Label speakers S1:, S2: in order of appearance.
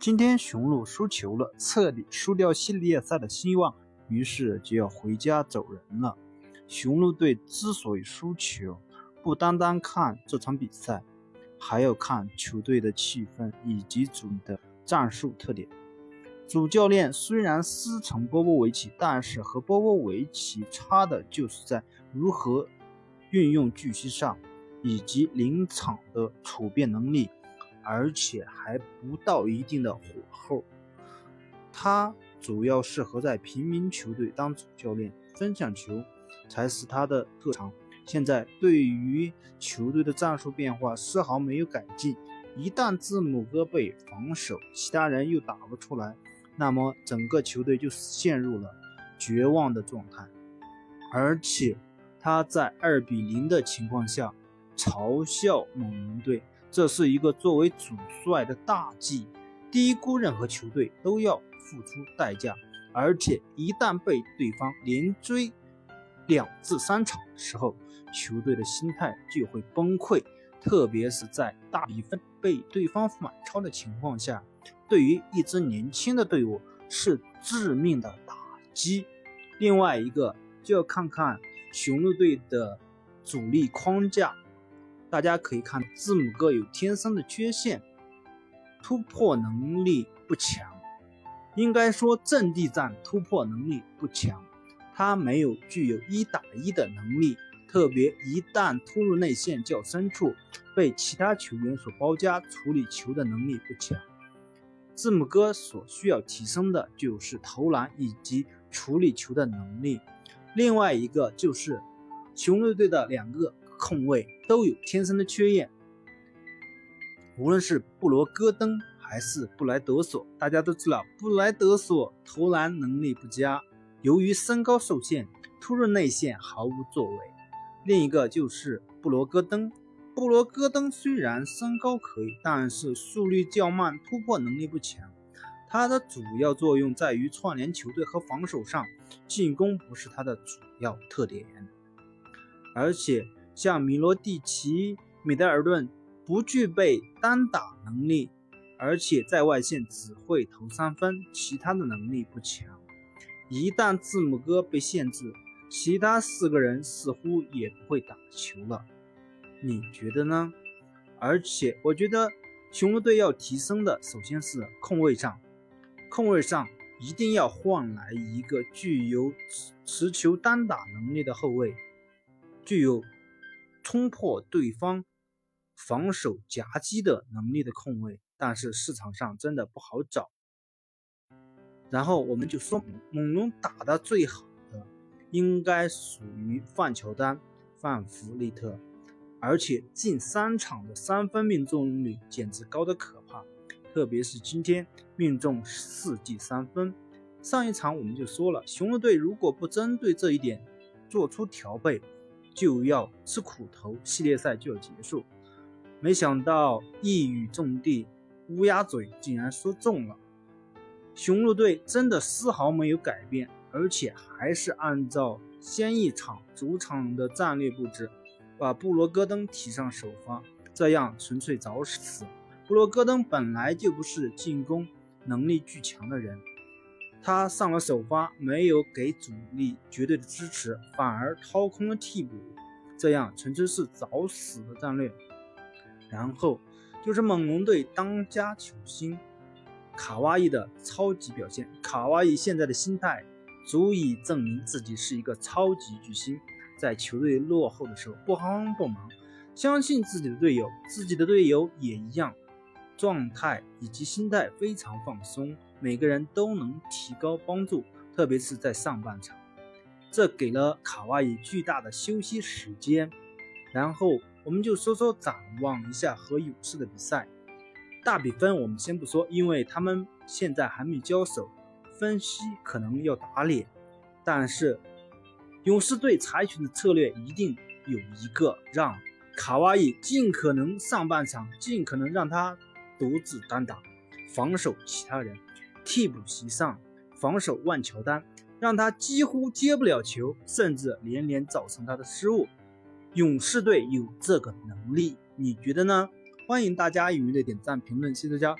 S1: 今天雄鹿输球了，彻底输掉系列赛的希望，于是就要回家走人了。雄鹿队之所以输球，不单单看这场比赛，还要看球队的气氛以及主的战术特点。主教练虽然师承波波维奇，但是和波波维奇差的就是在如何运用巨星上，以及临场的处变能力。而且还不到一定的火候，他主要适合在平民球队当主教练，分享球才是他的特长。现在对于球队的战术变化丝毫没有改进，一旦字母哥被防守，其他人又打不出来，那么整个球队就陷入了绝望的状态。而且他在二比零的情况下嘲笑猛龙队。这是一个作为主帅的大忌，低估任何球队都要付出代价，而且一旦被对方连追两至三场的时候，球队的心态就会崩溃，特别是在大比分被对方反超的情况下，对于一支年轻的队伍是致命的打击。另外一个就要看看雄鹿队的主力框架。大家可以看，字母哥有天生的缺陷，突破能力不强，应该说阵地战突破能力不强，他没有具有一打一的能力，特别一旦突入内线较深处，被其他球员所包夹，处理球的能力不强。字母哥所需要提升的就是投篮以及处理球的能力，另外一个就是雄鹿队的两个。控卫都有天生的缺陷，无论是布罗戈登还是布莱德索，大家都知道布莱德索投篮能力不佳，由于身高受限，突入内线毫无作为。另一个就是布罗戈登，布罗戈登虽然身高可以，但是速率较慢，突破能力不强。他的主要作用在于串联球队和防守上，进攻不是他的主要特点，而且。像米罗蒂奇、米德尔顿不具备单打能力，而且在外线只会投三分，其他的能力不强。一旦字母哥被限制，其他四个人似乎也不会打球了。你觉得呢？而且我觉得雄鹿队要提升的，首先是控卫上，控卫上一定要换来一个具有持球单打能力的后卫，具有。冲破对方防守夹击的能力的空位，但是市场上真的不好找。然后我们就说，猛龙打的最好的应该属于范乔丹、范弗利特，而且近三场的三分命中率简直高的可怕，特别是今天命中四记三分。上一场我们就说了，雄鹿队如果不针对这一点做出调配。就要吃苦头，系列赛就要结束。没想到一语中的，乌鸦嘴竟然说中了。雄鹿队真的丝毫没有改变，而且还是按照先一场主场的战略布置，把布罗戈登提上首发，这样纯粹找死。布罗戈登本来就不是进攻能力巨强的人。他上了首发，没有给主力绝对的支持，反而掏空了替补，这样纯粹是找死的战略。然后就是猛龙队当家球星卡哇伊的超级表现。卡哇伊现在的心态足以证明自己是一个超级巨星，在球队落后的时候不慌不忙，相信自己的队友，自己的队友也一样，状态以及心态非常放松。每个人都能提高帮助，特别是在上半场，这给了卡哇伊巨大的休息时间。然后我们就说说展望一下和勇士的比赛。大比分我们先不说，因为他们现在还没交手，分析可能要打脸。但是勇士队采取的策略一定有一个，让卡哇伊尽可能上半场尽可能让他独自单打，防守其他人。替补席上防守万乔丹，让他几乎接不了球，甚至连连造成他的失误。勇士队有这个能力，你觉得呢？欢迎大家踊跃的点赞评论，谢谢大家。